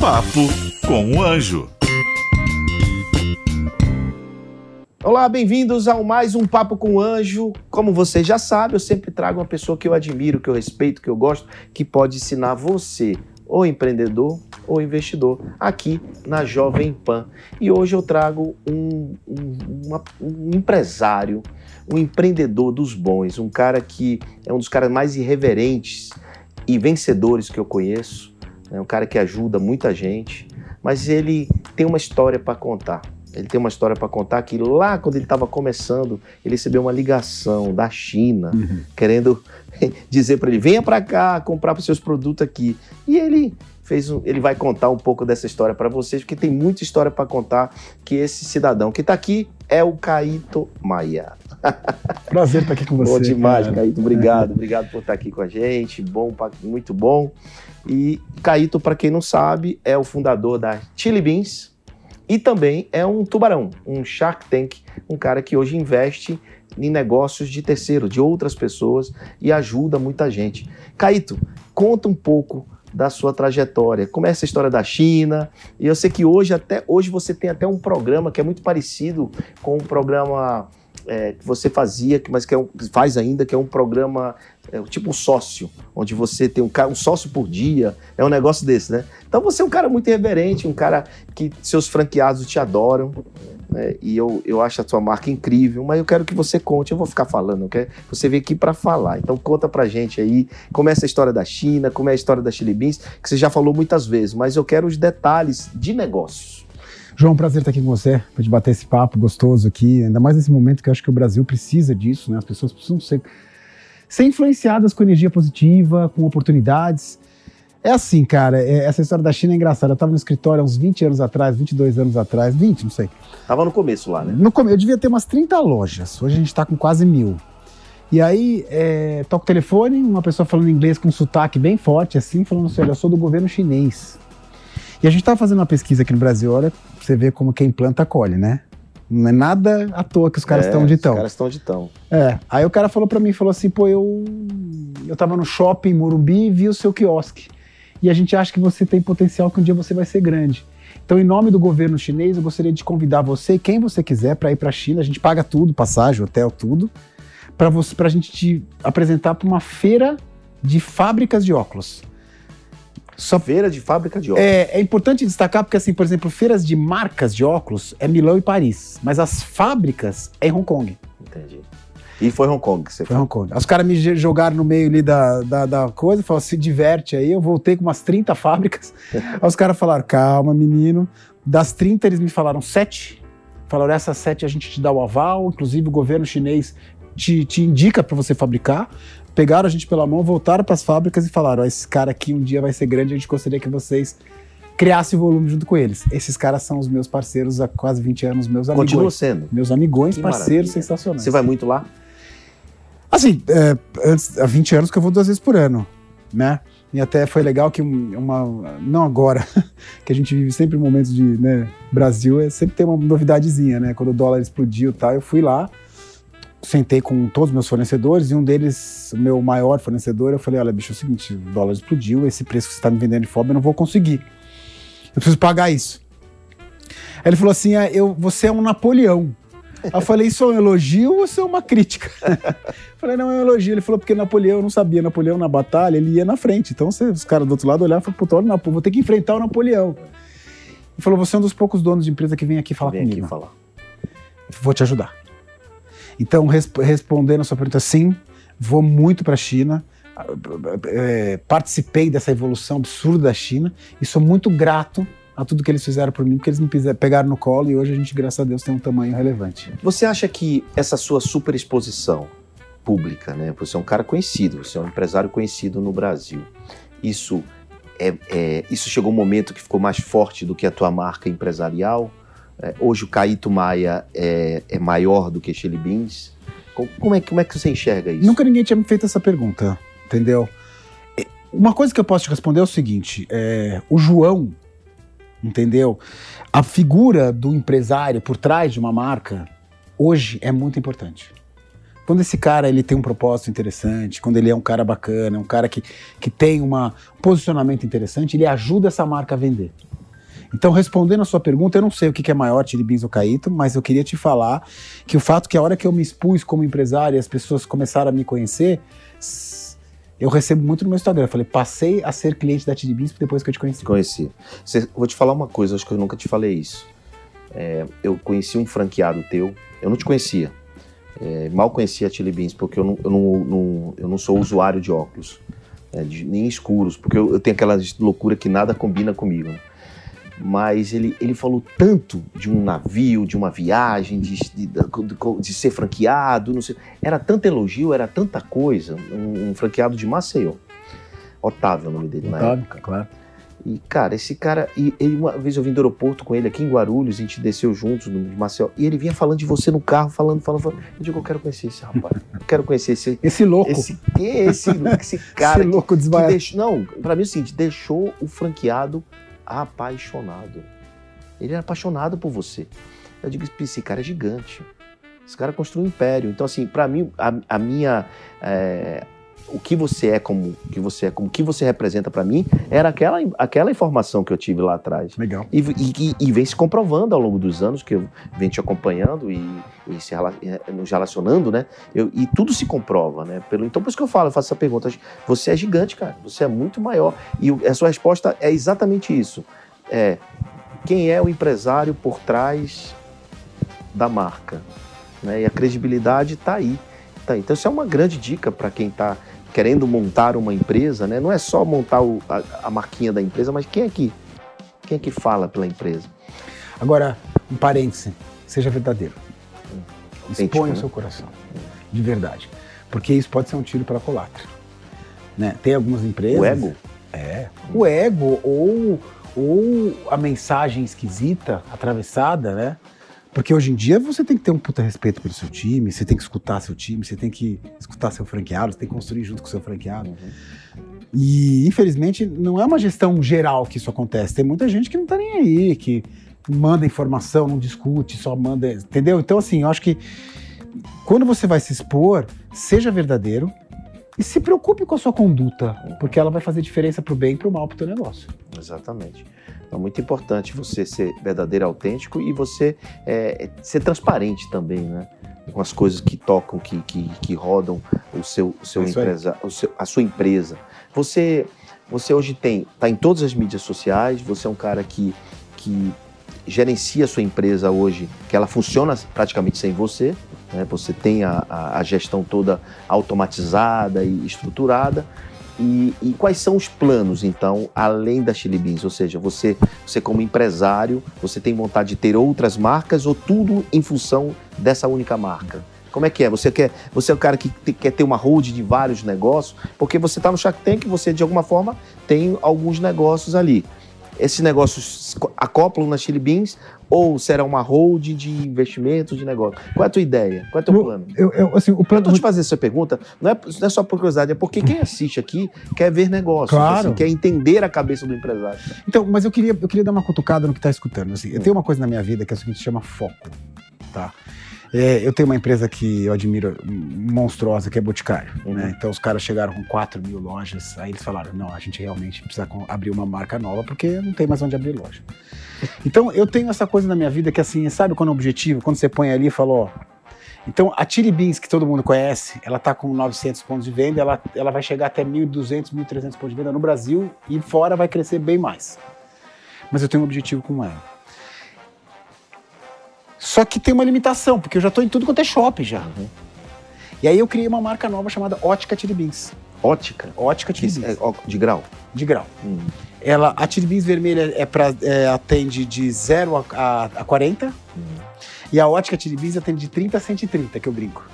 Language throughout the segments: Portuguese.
Papo com o Anjo. Olá, bem-vindos ao mais um Papo com o Anjo. Como você já sabe, eu sempre trago uma pessoa que eu admiro, que eu respeito, que eu gosto, que pode ensinar você, ou empreendedor ou investidor, aqui na Jovem Pan. E hoje eu trago um, um, uma, um empresário, um empreendedor dos bons, um cara que é um dos caras mais irreverentes e vencedores que eu conheço, é um cara que ajuda muita gente, mas ele tem uma história para contar. Ele tem uma história para contar que lá quando ele estava começando, ele recebeu uma ligação da China Uhum. querendo dizer para ele: venha para cá comprar os seus produtos aqui. E ele fez um, ele vai contar um pouco dessa história para vocês, porque tem muita história para contar que esse cidadão que está aqui é o Caíto Maia. Prazer estar aqui com você. Bom demais, cara. Caíto. Obrigado, obrigado por estar aqui com a gente. Bom, muito bom. E Caíto, para quem não sabe, é o fundador da Chili Beans e também é um tubarão, um Shark Tank, um cara que hoje investe em negócios de terceiro, de outras pessoas e ajuda muita gente. Caíto, conta um pouco da sua trajetória. Como é essa história da China? E eu sei que hoje até hoje você tem até um programa que é muito parecido com um programa é, que você fazia, mas que é um, faz ainda, que é um programa é, tipo um sócio, onde você tem um, um sócio por dia, é um negócio desse, né? Então você é um cara muito irreverente, um cara que seus franqueados te adoram, né? e eu, eu acho a sua marca incrível, mas eu quero que você conte, eu vou ficar falando, eu quero, você veio aqui para falar, então conta pra gente aí como é essa história da China, como é a história da Chili Beans, que você já falou muitas vezes, mas eu quero os detalhes de negócios. João, prazer estar aqui com você, para te bater esse papo gostoso aqui, ainda mais nesse momento que eu acho que o Brasil precisa disso, né? As pessoas precisam ser, ser influenciadas com energia positiva, com oportunidades. É assim, cara, é- essa história da China é engraçada. Eu estava no escritório há uns 20 anos atrás, 22 anos atrás, 20, não sei. Tava no começo lá, né? No come- eu devia ter umas 30 lojas, hoje a gente está com quase mil. E aí, é, toca o telefone, uma pessoa falando inglês com um sotaque bem forte, assim, falando assim: olha, eu sou do governo chinês. E a gente estava fazendo uma pesquisa aqui no Brasil, olha, você vê como quem planta colhe, né? Não é nada à toa que os caras É, estão onde estão. Os caras estão onde estão. É. Aí o cara falou pra mim, falou assim, pô, eu eu tava no shopping em Morumbi e vi o seu quiosque. E a gente acha que você tem potencial que um dia você vai ser grande. Então, em nome do governo chinês, eu gostaria de convidar você, quem você quiser, para ir para a China. A gente paga tudo, passagem, hotel, tudo, para você, para a gente te apresentar para uma feira de fábricas de óculos. Só feira de fábrica de óculos. É, é importante destacar porque, assim, por exemplo, feiras de marcas de óculos é Milão e Paris, mas as fábricas é em Hong Kong. Entendi. E foi Hong Kong que você Foi foi. Hong Kong. Os caras me jogaram no meio ali da, da, da coisa, falaram, se diverte aí. Eu voltei com umas 30 fábricas. aí os caras falaram, calma, menino. Das 30, eles me falaram sete. Falaram, essas sete a gente te dá o aval, inclusive o governo chinês te, te indica para você fabricar. Pegaram a gente pela mão, voltaram para as fábricas e falaram, esse cara aqui um dia vai ser grande, a gente gostaria que vocês criassem volume junto com eles. Esses caras são os meus parceiros há quase 20 anos, meus amigos. Continua sendo. Meus amigões, Que parceiros maravilha. sensacionais. Você vai muito lá? Assim, é, antes, há 20 anos que eu vou duas vezes por ano, né? E até foi legal que um- uma. Não agora, que a gente vive sempre momentos de. Né, Brasil, é, sempre tem uma novidadezinha, né? Quando o dólar explodiu e tal, eu fui lá, sentei com todos os meus fornecedores e um deles, o meu maior fornecedor, eu falei: olha, bicho, é o seguinte, o dólar explodiu, esse preço que você está me vendendo de fome, eu não vou conseguir. Eu preciso pagar isso. Aí ele falou assim: ah, eu, você é um Napoleão. Eu falei, isso é um elogio ou isso é uma crítica? Falei, não, é um elogio. Ele falou, porque Napoleão, eu não sabia, Napoleão na batalha, ele ia na frente. Então você- os caras do outro lado olhavam e falaram, puta, vou ter que enfrentar o Napoleão. Ele falou, você é um dos poucos donos de empresa que vem aqui falar Vem comigo. aqui falar. Vou te ajudar. Então, resp- respondendo a sua pergunta, sim, vou muito para a China. É, participei dessa evolução absurda da China e sou muito grato a tudo que eles fizeram por mim, porque eles me pegaram no colo e hoje a gente, graças a Deus, tem um tamanho relevante. Você acha que essa sua super exposição pública, né? Você é um cara conhecido, você é um empresário conhecido no Brasil. Isso é- é- isso chegou um momento que ficou mais forte do que a tua marca empresarial? É, hoje o Caíto Maia é, é maior do que Chili Beans? Co- Como é, como é que você enxerga isso? Nunca ninguém tinha me feito essa pergunta, entendeu? É, Uma coisa que eu posso te responder é o seguinte: é, o João, entendeu? A figura do empresário por trás de uma marca hoje é muito importante. Quando esse cara ele tem um propósito interessante, quando ele é um cara bacana, um cara que, que tem um posicionamento interessante, ele ajuda essa marca a vender. Então, respondendo a sua pergunta, eu não sei o que é maior, Chili Beans ou Caíto, mas eu queria te falar que o fato que a hora que eu me expus como empresário e as pessoas começaram a me conhecer, eu recebo muito no meu Instagram. Eu falei, passei a ser cliente da Chili Beans depois que eu te conheci. Conheci. Você- vou te falar uma coisa, acho que eu nunca te falei isso. É, eu conheci um franqueado teu, eu não te conhecia. É, mal conhecia a Chili Beans, porque eu não, eu não, não- eu não sou usuário de óculos, é, de- nem escuros, porque eu, eu tenho aquela loucura que nada combina comigo. né? Mas ele, ele falou tanto de um navio, de uma viagem, de, de, de- de ser franqueado, não sei. Era tanto elogio, era tanta coisa. Um, um franqueado de Maceió. Otávio é o nome dele, na época. claro. E, cara, esse cara. E, ele, uma vez eu vim do aeroporto com ele aqui em Guarulhos, a gente desceu juntos no de Maceió, e ele vinha falando de você no carro, falando, falando, falando. Eu digo, eu quero conhecer esse rapaz. Eu quero conhecer esse. Esse louco, Esse, esse, esse cara esse louco deixou. Não, pra mim é o seguinte: deixou o franqueado apaixonado. Ele era apaixonado por você. Eu digo, esse cara é gigante. Esse cara construiu um império. Então, assim, pra mim, a, a minha. é, o que você é como o que você é como que você representa pra mim era aquela, aquela informação que eu tive lá atrás Legal. e, e- e vem se comprovando ao longo dos anos que eu venho te acompanhando e, e se rela- eh, nos relacionando, né? Eu- e tudo se comprova, né? Pelo, então por isso que eu falo, eu faço essa pergunta. Você é gigante, cara. Você é muito maior. E a sua resposta é exatamente isso. É quem é o empresário por trás da marca, né? E a credibilidade está aí. Tá aí. Então isso é uma grande dica para quem está querendo montar uma empresa, né? Não é só montar o- a, a marquinha da empresa, mas quem é que quem é que fala pela empresa? Agora, um parêntese, seja verdadeiro. Exponha né? o seu coração, de verdade. Porque isso pode ser um tiro para a culatra. Né? Tem algumas empresas... O ego? É. O ego ou, ou a mensagem esquisita, atravessada, né? Porque hoje em dia você tem que ter um puta respeito pelo seu time, você tem que escutar seu time, você tem que escutar seu franqueado, você tem que construir junto com seu franqueado. E, infelizmente, não é uma gestão geral que isso acontece. Tem muita gente que não tá nem aí, que manda informação, não discute, só manda. Entendeu? Então, assim, eu acho que quando você vai se expor, seja verdadeiro e se preocupe com a sua conduta, porque ela vai fazer diferença pro bem e pro mal pro teu negócio. Exatamente. Então, é muito importante você ser verdadeiro, autêntico e você é, ser transparente também, né? Com as coisas que tocam, que, que, que rodam o seu, o seu É empresa, o seu- a sua empresa. Você, você hoje tem, tá em todas as mídias sociais, você é um cara que, que gerencia a sua empresa hoje, que ela funciona praticamente sem você, né? Você tem a, a, gestão toda automatizada e estruturada. E, e quais são os planos, então, além da Chili Beans? Ou seja, você, você como empresário, você tem vontade de ter outras marcas ou tudo em função dessa única marca? Como é que é? Você quer, você é o cara que te- quer ter uma hold de vários negócios, porque você está no Shark Tank, você de alguma forma tem alguns negócios ali. Esses negócios acoplam na Chili Beans ou será uma hold de investimentos de negócio? Qual é a tua ideia? Qual é o teu No- plano? Eu, eu, assim, o Eu plano tô te fazendo essa pergunta, não é, não é só por curiosidade, é porque quem assiste aqui quer ver negócios, Claro. assim, quer entender a cabeça do empresário. Então, mas eu queria, eu queria dar uma cutucada no que tá escutando. Assim, eu tenho uma coisa na minha vida que é o seguinte, se chama foco, tá? É, eu tenho uma empresa que eu admiro hum, monstruosa, que é Boticário. Uhum. Né? Então os caras chegaram com 4 mil lojas, aí eles falaram, não, a gente realmente precisa abrir uma marca nova, porque não tem mais onde abrir loja. Então eu tenho essa coisa na minha vida que assim, sabe quando é o objetivo, quando você põe ali e fala, ó... Então a Chili Beans, que todo mundo conhece, ela tá com 900 pontos de venda, ela, ela vai chegar até 1.200, 1.300 pontos de venda no Brasil e fora vai crescer bem mais. Mas eu tenho um objetivo com ela. Só que tem uma limitação, porque eu já tô em tudo quanto é shopping já. E aí eu criei uma marca nova chamada Ótica Chili Beans. Ótica, Ótica Beans, é, de grau. de grau. Hum. Ela, a Chili Beans vermelha é pra, é, atende de 0 a, a, a 40. E a ótica Chili Beans atende de 30 a 130, que eu brinco.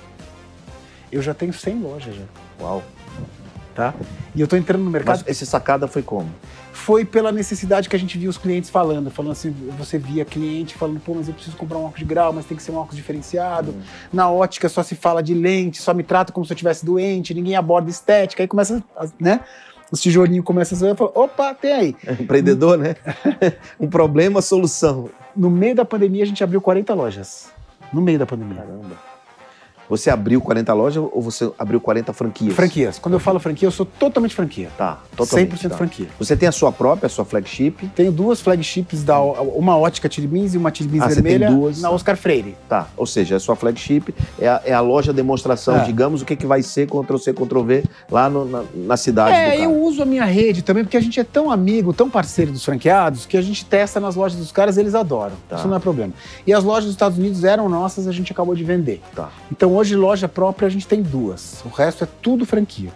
Eu já tenho 100 lojas já. Uau. Tá? E eu tô entrando no mercado. Mas essa sacada foi como? Foi pela necessidade que a gente via os clientes falando, falando assim, você via cliente falando, pô, mas eu preciso comprar um óculos de grau, mas tem que ser um óculos diferenciado. Na ótica só se fala de lente, só me trata como se eu tivesse doente, ninguém aborda estética, aí começa, né? Os tijolinhos começam a sair, falo, opa, tem aí. Empreendedor, né? um problema, solução. No meio da pandemia a gente abriu 40 lojas. No meio da pandemia. Caramba. Você abriu 40 lojas ou você abriu 40 franquias? Franquias. Quando eu falo franquia, eu sou totalmente franquia. Tá, totalmente. 100% tá. franquia. Você tem a sua própria, a sua flagship. Tenho duas flagships, da, uma ótica Chili Beans e uma Chili Beans Ah, você tem vermelha duas. na Oscar Freire. Tá, ou seja, a sua flagship é a, é a loja demonstração, É. digamos, o que, que vai ser Ctrl-C, Ctrl-V lá no- na, na cidade É, eu uso a minha rede também, porque a gente é tão amigo, tão parceiro dos franqueados, que a gente testa nas lojas dos caras e eles adoram. Tá. Isso não é problema. E as lojas dos Estados Unidos eram nossas, a gente acabou de vender. Tá. Então hoje, loja própria, a gente tem duas. O resto é tudo franquia.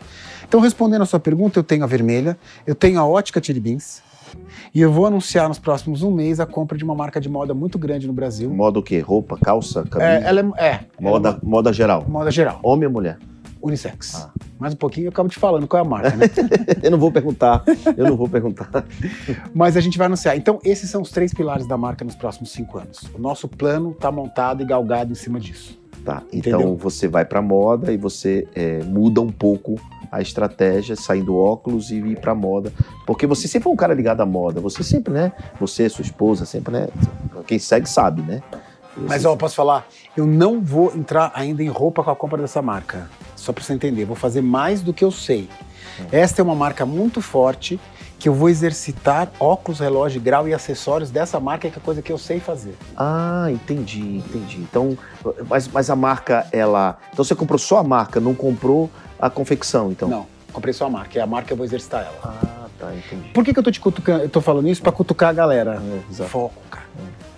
Então, respondendo a sua pergunta, eu tenho a vermelha, eu tenho a ótica Chili Beans, e eu vou anunciar nos próximos um mês a compra de uma marca de moda muito grande no Brasil. Moda o quê? Roupa, calça, camisa? É, ela é, é moda, moda geral. moda geral, Homem ou mulher? unissex. Ah. Mais um pouquinho eu acabo te falando qual é a marca, né? eu não vou perguntar. Eu não vou perguntar. Mas a gente vai anunciar. Então, esses são os três pilares da marca nos próximos cinco anos. O nosso plano está montado e galgado em cima disso. Tá, então Entendeu? você vai pra moda e você é, muda um pouco a estratégia, saindo do óculos e ir pra moda. Porque você sempre foi um cara ligado à moda. Você sempre, né? Você, sua esposa, sempre, né? Quem segue sabe, né? Mas, ó, posso falar? Eu não vou entrar ainda em roupa com a compra dessa marca. Só para você entender. Vou fazer mais do que eu sei. Esta é uma marca muito forte que eu vou exercitar óculos, relógio, grau e acessórios dessa marca, que é a coisa que eu sei fazer. Ah, entendi, entendi. Então, mas, mas a marca, ela. Então você comprou só a marca, não comprou a confecção, então? Não, comprei só a marca. É a marca que eu vou exercitar ela. Ah, tá, entendi. Por que, que eu tô te cutucando? Eu tô falando isso para cutucar a galera. É, exato. Foco, cara.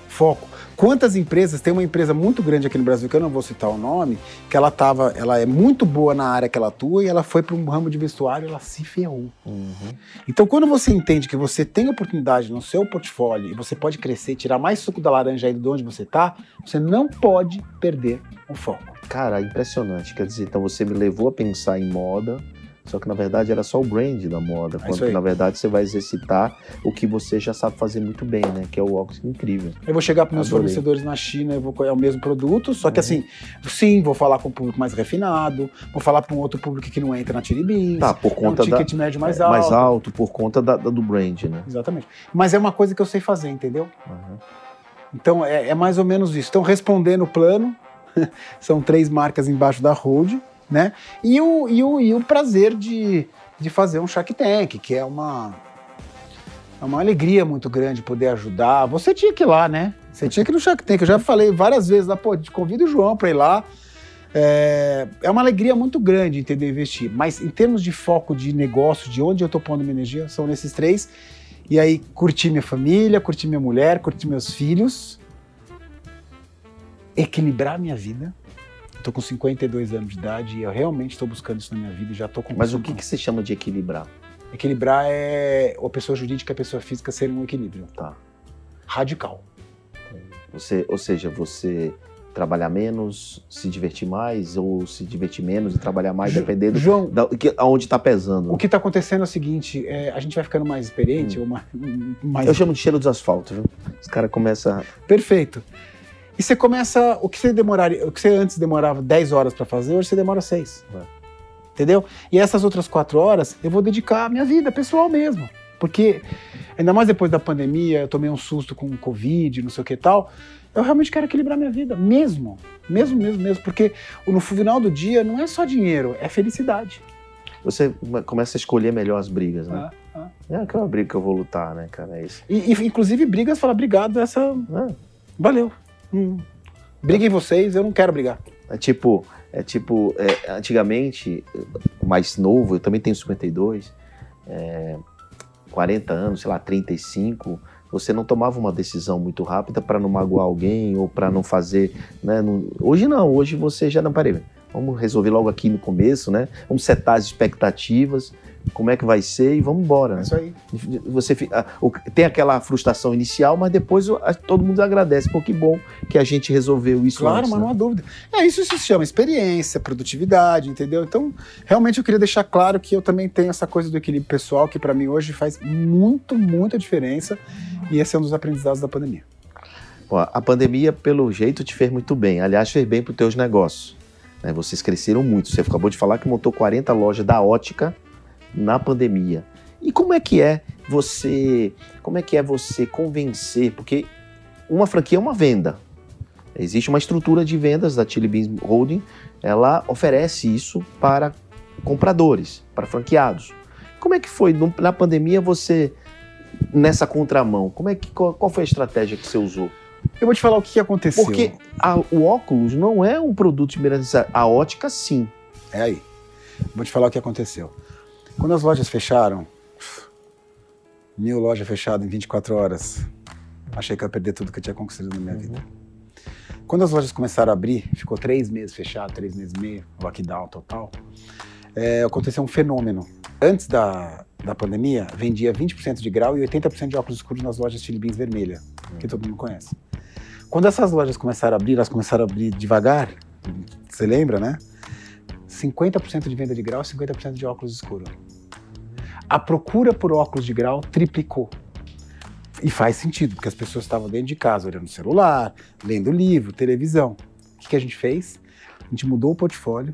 Foco. Quantas empresas, tem uma empresa muito grande aqui no Brasil, que eu não vou citar o nome, que ela tava, ela é muito boa na área que ela atua e ela foi para um ramo de vestuário e ela se ferrou. Uhum. Então, quando você entende que você tem oportunidade no seu portfólio e você pode crescer, tirar mais suco da laranja aí de onde você tá, você não pode perder o foco. Cara, impressionante. Quer dizer, então você me levou a pensar em moda, só que na verdade era só o brand da moda, É quando que, na verdade você vai exercitar o que você já sabe fazer muito bem, né? Que é o óculos incrível. Eu vou chegar para meus Adorei. fornecedores na China, eu vou é o mesmo produto, só que Uhum. assim, sim, vou falar com um público mais refinado, vou falar para um outro público que não entra na Chili Beans, Tá, por é um conta da. ticket médio mais é, alto. mais alto, por conta da- da- do brand, né? Exatamente. Mas é uma coisa que eu sei fazer, entendeu? Uhum. Então é, é mais ou menos isso. Então, respondendo o plano, são três marcas embaixo da hold, né? E o, e o, e o prazer de, de fazer um Shark Tank, que é uma, é uma alegria muito grande poder ajudar. Você tinha que ir lá, né? Você tinha que ir no Shark Tank. Eu já falei várias vezes lá, pô, te convido o João para ir lá. É, é uma alegria muito grande entender investir. Mas em termos de foco de negócio, de onde eu tô pondo minha energia, são nesses três. E aí, curtir minha família, curtir minha mulher, curtir meus filhos, equilibrar minha vida. Tô com 52 anos de idade e eu realmente estou buscando isso na minha vida e já tô com Mas o que, que você chama de equilibrar? Equilibrar é a pessoa jurídica e a pessoa física serem um equilíbrio. Tá. Radical. Você, ou seja, você trabalhar menos, se divertir mais, ou se divertir menos e trabalhar mais, dependendo João, da, que, aonde tá pesando. o que está acontecendo é o seguinte: é, a gente vai ficando mais experiente, ou mais, mais Eu chamo de cheiro dos asfaltos, viu? Os caras começam. Perfeito. E você começa. O que você demoraria. O que você antes demorava 10 horas para fazer, hoje você demora 6. É. Entendeu? E essas outras 4 horas eu vou dedicar à minha vida pessoal mesmo. Porque, ainda mais depois da pandemia, eu tomei um susto com o Covid, não sei o que tal. Eu realmente quero equilibrar minha vida, mesmo. Mesmo, mesmo, mesmo. Porque no final do dia não é só dinheiro, é felicidade. Você começa a escolher melhor as brigas, né? Ah. É aquela briga que eu vou lutar, né, cara? É isso. E, e, inclusive, brigas, fala, obrigado, essa. É. Valeu. Briguem vocês, eu não quero brigar. É tipo, é tipo, é, antigamente, mais novo, eu também tenho 52, é, 40 anos, sei lá, 35, você não tomava uma decisão muito rápida para não magoar alguém ou para não fazer, né? não- hoje não, hoje você já não parei. Vamos resolver logo aqui no começo, né? Vamos setar as expectativas. Como é que vai ser e vamos embora. É Né? isso aí. Você tem aquela frustração inicial, mas depois todo mundo agradece. Pô, que bom que a gente resolveu isso Claro, antes, mas né? não há dúvida. É, isso se chama experiência, produtividade, entendeu? Então, realmente eu queria deixar claro que eu também tenho essa coisa do equilíbrio pessoal, que para mim hoje faz muito, muita diferença. E esse é um dos aprendizados da pandemia. Pô, a pandemia, pelo jeito, te fez muito bem. Aliás, fez bem para os teus negócios. né? Vocês cresceram muito. Você acabou de falar que montou 40 lojas da ótica na pandemia. E como é que é você, como é que é você convencer? Porque uma franquia é uma venda. Existe uma estrutura de vendas da Chili Beans Holding. Ela oferece isso para compradores, para franqueados. Como é que foi na pandemia você nessa contramão? Como é que qual, qual foi a estratégia que você usou? Eu vou te falar o que aconteceu. Porque a- o óculos não é um produto de necessidade. A ótica, sim. É aí. Vou te falar o que aconteceu. Quando as lojas fecharam, mil lojas fechadas em 24 horas, achei que ia perder tudo que eu tinha conquistado na minha vida. Quando as lojas começaram a abrir, ficou três meses fechado, três meses e meio, lockdown total, é, aconteceu um fenômeno. Antes da, da pandemia, vendia 20% de grau e 80% de óculos escuros nas lojas Chili Beans vermelha, que todo mundo conhece. Quando essas lojas começaram a abrir, elas começaram a abrir devagar, você lembra, né? 50% de venda de grau e 50% de óculos escuros. A procura por óculos de grau triplicou. E faz sentido, porque as pessoas estavam dentro de casa, olhando o celular, lendo livro, televisão. O que, que a gente fez? A gente mudou o portfólio,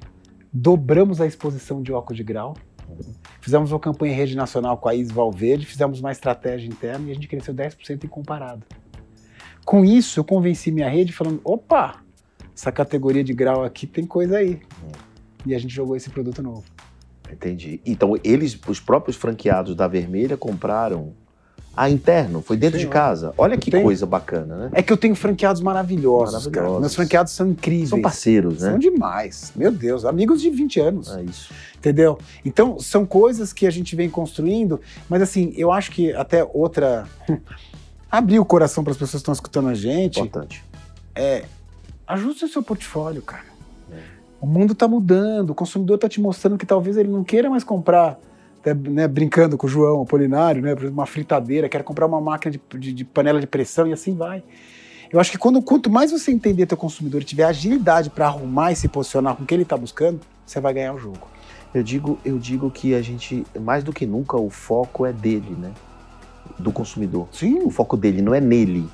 dobramos a exposição de óculos de grau, fizemos uma campanha em rede nacional com a Is Valverde, fizemos uma estratégia interna e a gente cresceu 10% em comparado. Com isso, eu convenci minha rede falando: opa, essa categoria de grau aqui tem coisa aí. E a gente jogou esse produto novo. Entendi. Então, eles, os próprios franqueados da Vermelha, compraram a interno, foi dentro Sim, de casa. Olha que Tem. coisa bacana, né? É que eu tenho franqueados maravilhosos, Maravilhosos. cara. Meus franqueados são incríveis. São parceiros, né? São demais. Meu Deus, amigos de 20 anos. É isso. Entendeu? Então, são coisas que a gente vem construindo, mas assim, eu acho que até outra. Abrir o coração para as pessoas que estão escutando a gente. Importante. Ajuste o seu portfólio, cara. O mundo tá mudando, o consumidor tá te mostrando que talvez ele não queira mais comprar, até, né, brincando com o João Apolinário, né, por exemplo, uma fritadeira, quer comprar uma máquina de, de- de panela de pressão e assim vai. Eu acho que quando, quanto mais você entender teu consumidor e tiver agilidade para arrumar e se posicionar com o que ele tá buscando, você vai ganhar o jogo. Eu digo, eu digo que a gente, mais do que nunca, o foco é dele, né? Do consumidor. Sim, O foco dele não é nele,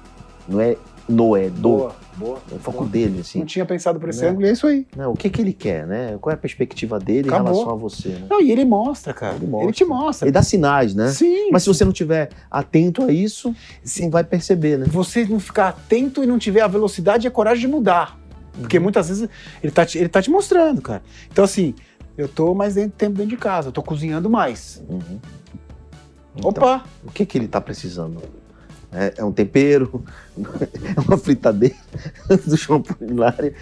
não é no, é do. boa, boa. É o foco boa. dele, Não assim. tinha pensado por esse Né? ângulo e é isso aí. Não, o que, que ele quer, né? Qual é a perspectiva dele Acabou. em relação a você, né? Não, e ele mostra, cara. Ele Ele, mostra. te mostra. Ele dá sinais, né? Sim. Mas se você não tiver atento a isso, você vai perceber, né? você não ficar atento e não tiver a velocidade e a coragem de mudar. Porque muitas vezes ele tá, te, ele tá te mostrando, cara. Então, assim, eu tô mais dentro, tempo dentro de casa, eu tô cozinhando mais. Uhum. Então, Opa! O que, que ele tá precisando? É, é um tempero? É uma fritadeira do champomilário?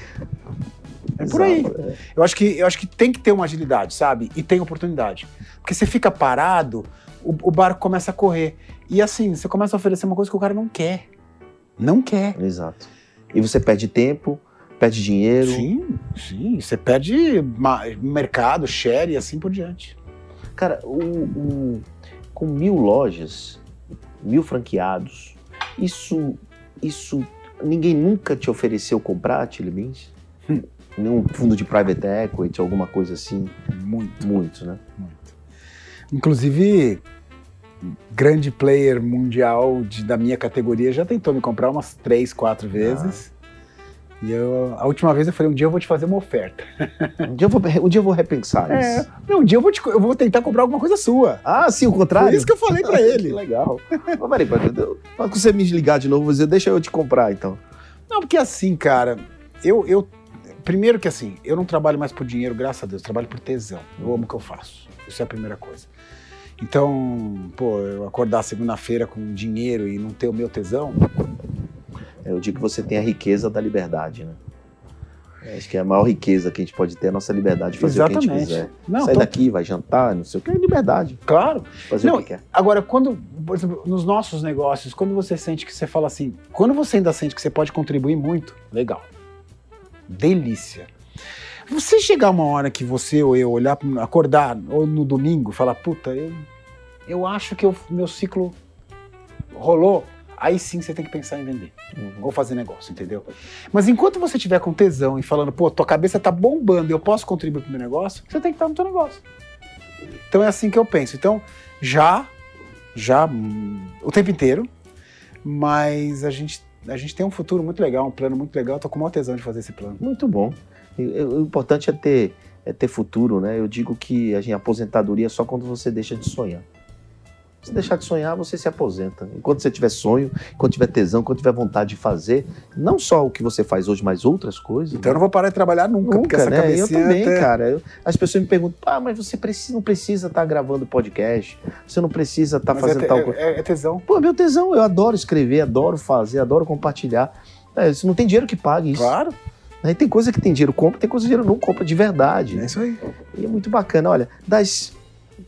É por aí. É. Eu acho, que, eu acho que tem que ter uma agilidade, sabe? E tem oportunidade. Porque você fica parado, o, o barco começa a correr. E assim, você começa a oferecer uma coisa que o cara não quer. Não quer. Exato. E você perde tempo, perde dinheiro. Sim, sim. Você perde mercado, share e assim por diante. Cara, o, o- com mil lojas, mil franqueados, isso, isso, ninguém nunca te ofereceu comprar Chili Beans? Hum. Nenhum fundo de private equity, alguma coisa assim? Muito. Muito, né? Muito. Inclusive, grande player mundial de- da minha categoria já tentou me comprar umas três, quatro vezes. E eu, a última vez eu falei, um dia eu vou te fazer uma oferta. Um dia eu vou, um dia eu vou repensar É, isso. não, um dia eu vou, te eu vou tentar comprar alguma coisa sua. Ah, sim, o contrário? Foi isso que eu falei pra que ele. legal. Mas peraí, quando você me ligar de novo, dizer, deixa eu te comprar, então. Não, porque assim, cara, eu, eu. Primeiro que assim, eu não trabalho mais por dinheiro, graças a Deus, eu trabalho por tesão. Eu amo o que eu faço. Isso é a primeira coisa. Então, pô, eu acordar segunda-feira com dinheiro e não ter o meu tesão, Eu digo que você tem a riqueza da liberdade, né? Acho que é a maior riqueza que a gente pode ter é a nossa liberdade de fazer o que a gente quiser. Não, Sai tô- daqui, vai jantar, não sei o que, é liberdade. claro. Fazer Não, o que quer. Agora, quando, por exemplo, nos nossos negócios, quando você sente que você fala assim, quando você ainda sente que você pode contribuir muito, legal. Delícia. Você chegar uma hora que você ou eu olhar, acordar, ou no domingo, falar, puta, eu, eu acho que o meu ciclo rolou, aí sim você tem que pensar em vender. Ou fazer negócio, entendeu? Mas enquanto você tiver com tesão e falando, pô, tua cabeça tá bombando, eu posso contribuir pro meu negócio, você tem que estar no teu negócio. Então é assim que eu penso. Então, já, já, hum, o tempo inteiro, mas a gente, a gente tem um futuro muito legal, um plano muito legal, tô com maior tesão de fazer esse plano. Muito bom. O importante é ter, é ter futuro, né? Eu digo que a gente, aposentadoria é só quando você deixa de sonhar. Se deixar de sonhar, você se aposenta. Enquanto você tiver sonho, enquanto tiver tesão, enquanto tiver vontade de fazer, não só o que você faz hoje, mas outras coisas. Então eu não vou parar de trabalhar nunca, Nunca, essa né? Eu também, até- cara. Eu- as pessoas me perguntam, ah, mas você precisa, não precisa estar gravando podcast, você não precisa estar Mas fazendo é, te- tal coisa. é, é tesão. Pô, meu tesão, eu adoro escrever, adoro fazer, adoro compartilhar. É, isso não tem dinheiro que pague isso. Claro. Né? Tem coisa que tem dinheiro compra, tem coisa que dinheiro não compra de verdade. É né? isso aí. E é muito bacana. Olha, das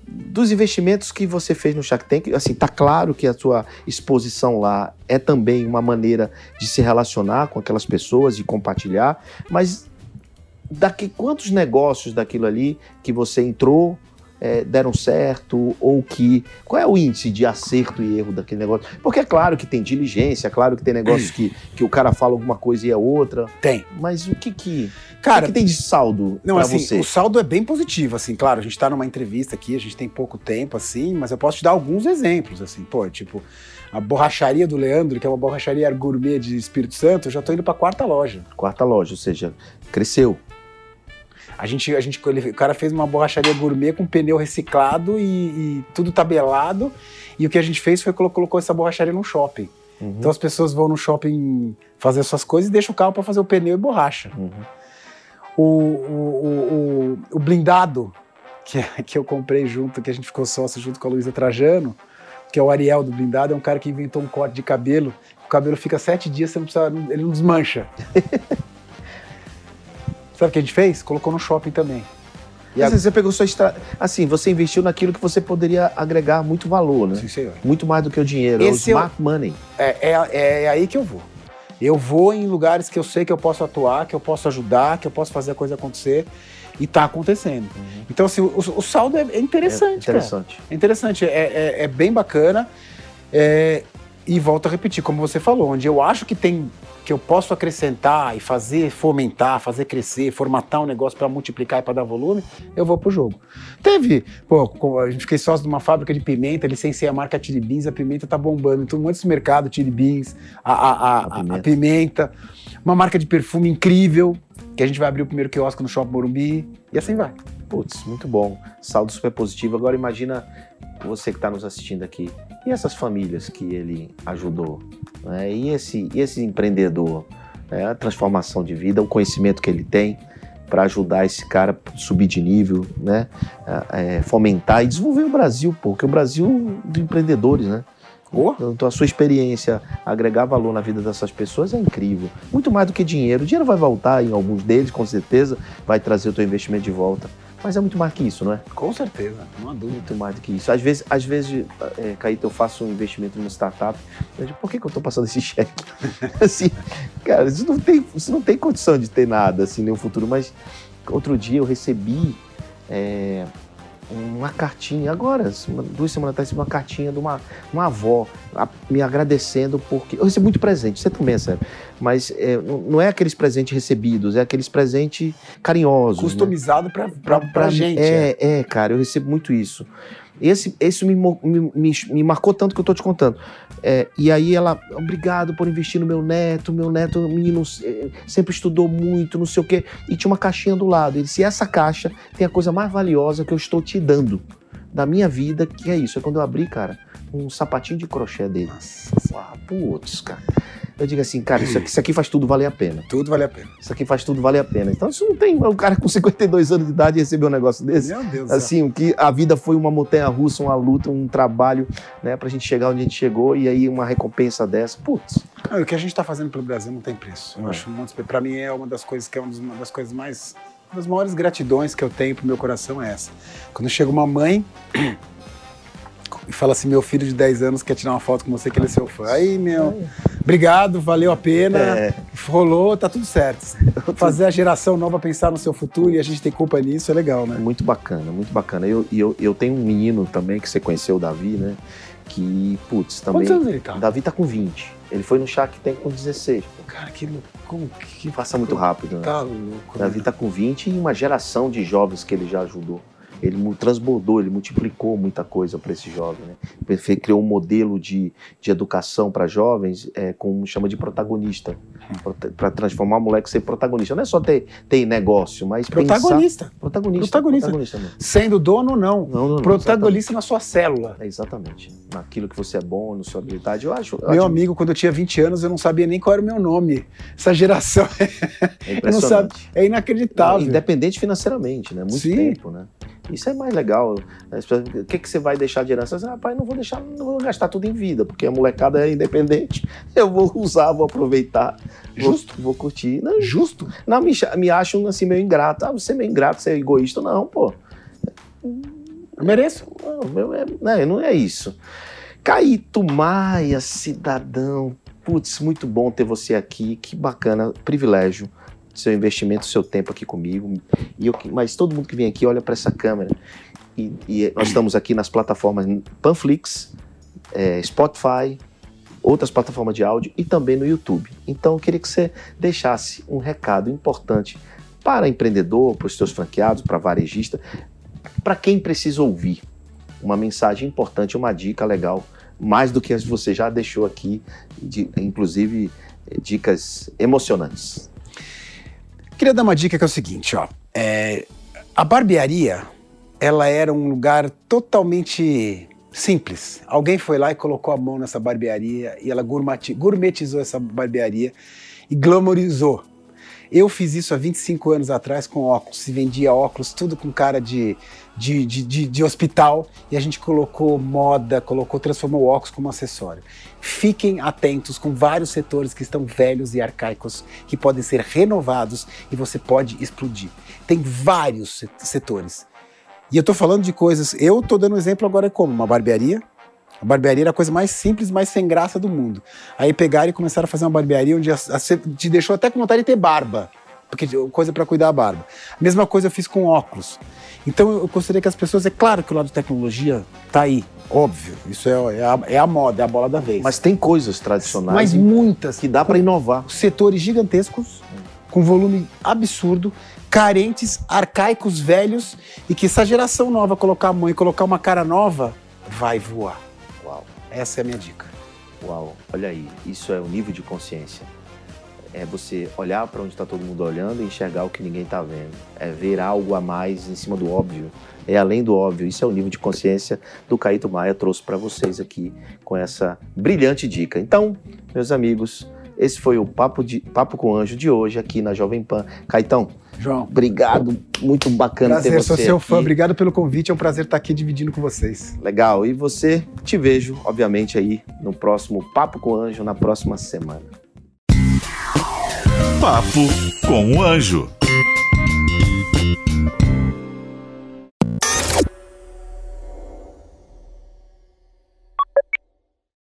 dos investimentos que você fez no Shark Tank, assim, tá claro que a sua exposição lá é também uma maneira de se relacionar com aquelas pessoas, de compartilhar, mas daqui quantos negócios daquilo ali que você entrou é, deram certo ou que qual é o índice de acerto e erro daquele negócio? Porque é claro que tem diligência, é claro que tem negócios que, que o cara fala alguma coisa e é outra, Tem. mas o que que, Cara, o que, que tem de saldo Não, assim, você? o saldo é bem positivo, assim, claro, a gente tá numa entrevista aqui, a gente tem pouco tempo, assim, mas eu posso te dar alguns exemplos, assim, pô, tipo, a borracharia do Leandro, que é uma borracharia gourmet de Espírito Santo, eu já tô indo pra quarta loja. Quarta loja, ou seja, cresceu. A gente, a gente, ele- o cara fez uma borracharia gourmet com pneu reciclado e, e tudo tabelado, e o que a gente fez foi colo- colocou essa borracharia num shopping. Uhum. Então as pessoas vão no shopping fazer suas coisas e deixam o carro para fazer o pneu e borracha. Uhum. O, o, o, o- o blindado que, que eu comprei junto, que a gente ficou sócio junto com a Luísa Trajano, que é o Ariel do blindado, é um cara que inventou um corte de cabelo. O cabelo fica sete dias, você não precisa, ele não desmancha. Sabe o que a gente fez? Colocou no shopping também. E vezes você pegou sua assim, você investiu naquilo que você poderia agregar muito valor, né? Sim, senhor. Muito mais do que o dinheiro, Esse é é o smart money. É, é, é aí que eu vou. Eu vou em lugares que eu sei que eu posso atuar, que eu posso ajudar, que eu posso fazer a coisa acontecer. E tá acontecendo. Então, assim, o, o saldo é, é interessante, é cara. interessante. É interessante, é, é- é bem bacana. E volto a repetir, como você falou, onde eu acho que tem que eu posso acrescentar e fazer fomentar, fazer crescer, formatar um negócio para multiplicar e para dar volume, eu vou pro jogo. Teve, pô, a gente fiquei sócio de uma fábrica de pimenta, licenciei a marca Chili Beans, a pimenta tá bombando, então um monte de mercado Chili Beans, a, a, a, a- pimenta, uma marca de perfume incrível, que a gente vai abrir o primeiro quiosque no Shopping Morumbi, e assim vai. Putz, muito bom. Saldo super positivo. Agora imagina você que está nos assistindo aqui. E essas famílias que ele ajudou? né? E, esse, e esse empreendedor? né? A transformação de vida, o conhecimento que ele tem para ajudar esse cara a subir de nível, né? É, fomentar e desenvolver o Brasil, pô, porque o Brasil de empreendedores, né? Então a sua experiência, agregar valor na vida dessas pessoas é incrível. Muito mais do que dinheiro. O dinheiro vai voltar em alguns deles, com certeza, vai trazer o teu investimento de volta. Mas é muito mais que isso, não é? Com certeza, não há dúvida. Muito mais do que isso. Às vezes, às vezes é, Caíto, eu faço um investimento numa startup. Eu digo, por que, que eu estou passando esse cheque? assim, cara, isso não, tem, isso não tem condição de ter nada, assim, nenhum futuro. Mas outro dia eu recebi é, uma cartinha, agora, duas semanas atrás, uma cartinha de uma, uma avó a- me agradecendo porque. Eu recebi muito presente, você também recebe. Mas é, não é aqueles presentes recebidos, é aqueles presentes carinhosos. né? Customizado pra, pra, pra gente. é. É, é, cara, eu recebo muito isso. Esse, esse me, me, me, me marcou tanto que eu tô te contando. É, e aí ela, obrigado por investir no meu neto, meu neto, menino, eh, sempre estudou muito, não sei o quê. E tinha uma caixinha do lado. Ele disse: essa caixa tem a coisa mais valiosa que eu estou te dando da minha vida, que é isso. É quando eu abri, cara, um sapatinho de crochê dele. Uau, putz, cara. Eu digo assim, cara, isso aqui, isso aqui faz tudo valer a pena. Tudo vale a pena. Isso aqui faz tudo valer a pena. Então isso não tem. O cara com 52 anos de idade receber um negócio desse. Meu Deus. Assim, o que a vida foi uma montanha russa, uma luta, um trabalho, né, pra gente chegar onde a gente chegou e aí uma recompensa dessa. Putz, Não, o que a gente está fazendo pelo Brasil não tem preço. Eu É. acho muito. Para mim é uma das coisas que é uma das coisas mais uma das maiores gratidões que eu tenho pro meu coração é essa. Quando chega uma mãe e fala assim, meu filho de 10 anos quer tirar uma foto com você que ele é seu fã. Aí, meu, Obrigado, valeu a pena. É. Rolou, tá tudo certo. Fazer a geração nova pensar no seu futuro e a gente tem culpa nisso é legal, né? Muito bacana, muito bacana. Eu, e eu, eu tenho um menino também que você conheceu, o Davi, né? Que, putz, também. Quantos anos ele tá? Davi tá com 20. Ele foi no Shark Tank com 16. pô. Cara, que louco. Como que Passa muito rápido, né? tá louco? Davi tá com 20 e uma geração de jovens que ele já ajudou. Ele transbordou, ele multiplicou muita coisa para esse jovem. Né? Ele criou um modelo de, de educação para jovens, é, como chama de protagonista, para transformar o moleque em ser protagonista. Não é só ter, ter negócio, mas pensar- Protagonista. Protagonista. Protagonista. Sendo dono ou não. Não, não, não, Protagonista na sua célula. É, exatamente. Naquilo que você é bom, na sua habilidade. Eu acho. eu Meu acho amigo, quando eu tinha 20 anos, eu não sabia nem qual era o meu nome. Essa geração é impressionante. sabe, é inacreditável. Independente financeiramente, né? Muito Sim. tempo, né? Isso é mais legal. As pessoas, O que, que você vai deixar de herança? Você, Rapaz, não vou deixar, não vou gastar tudo em vida, porque a molecada é independente. Eu vou usar, vou aproveitar. vou- Justo. Vou, curtir. Não, Justo. não me, me acham assim meio ingrato. Ah, você é meio ingrato, você é egoísta. Não, pô. Eu mereço. Não, é, não, não é isso. Caíto Maia, cidadão. Putz, muito bom ter você aqui. Que bacana, privilégio. Seu investimento, seu tempo aqui comigo. E eu, mas todo mundo que vem aqui olha para essa câmera. E, e nós estamos aqui nas plataformas Panflix, é, Spotify, outras plataformas de áudio e também no YouTube. Então eu queria que você deixasse um recado importante para empreendedor, para os seus franqueados, para varejista, para quem precisa ouvir uma mensagem importante, uma dica legal, mais do que você já deixou aqui, de- inclusive dicas emocionantes. Queria dar uma dica que é o seguinte, ó. É, a barbearia, ela era um lugar totalmente simples. Alguém foi lá e colocou a mão nessa barbearia e ela gourmetizou essa barbearia e glamorizou. Eu fiz isso há 25 anos atrás com óculos. Se vendia óculos, tudo com cara de, de, de, de- de hospital. E a gente colocou moda, colocou, transformou o óculos como acessório. Fiquem atentos com vários setores que estão velhos e arcaicos, que podem ser renovados e você pode explodir. Tem vários se- setores. E eu tô falando de coisas. Eu tô dando um exemplo agora como uma barbearia. A barbearia era a coisa mais simples, mais sem graça do mundo. Aí pegaram e começaram a fazer uma barbearia onde a- a- você te deixou até com vontade de ter barba. Porque coisa para cuidar da barba. Mesma coisa eu fiz com óculos. Então eu gostaria que as pessoas. É claro que o lado de tecnologia tá aí, óbvio. Isso é, é, a, é a moda, é a bola da vez. Mas tem coisas tradicionais Mas muitas. que dá para inovar. Setores gigantescos, com volume absurdo, carentes, arcaicos, velhos, e que essa geração nova colocar a mão e colocar uma cara nova, vai voar. Essa é a minha dica. uau, olha aí, isso é o nível de consciência. É você olhar para onde está todo mundo olhando e enxergar o que ninguém está vendo. É ver algo a mais em cima do óbvio. É além do óbvio. Isso é o nível de consciência do Caíto Maia trouxe para vocês aqui com essa brilhante dica. Então, meus amigos, esse foi o Papo, de, Papo com Anjo de hoje aqui na Jovem Pan. Caetão, João, obrigado. Muito bacana ter prazer, você sou seu aqui. fã. Obrigado pelo convite, é um prazer estar aqui dividindo com vocês. Legal. E você, te vejo, obviamente, aí no próximo Papo com Anjo, na próxima semana. Papo com o Anjo.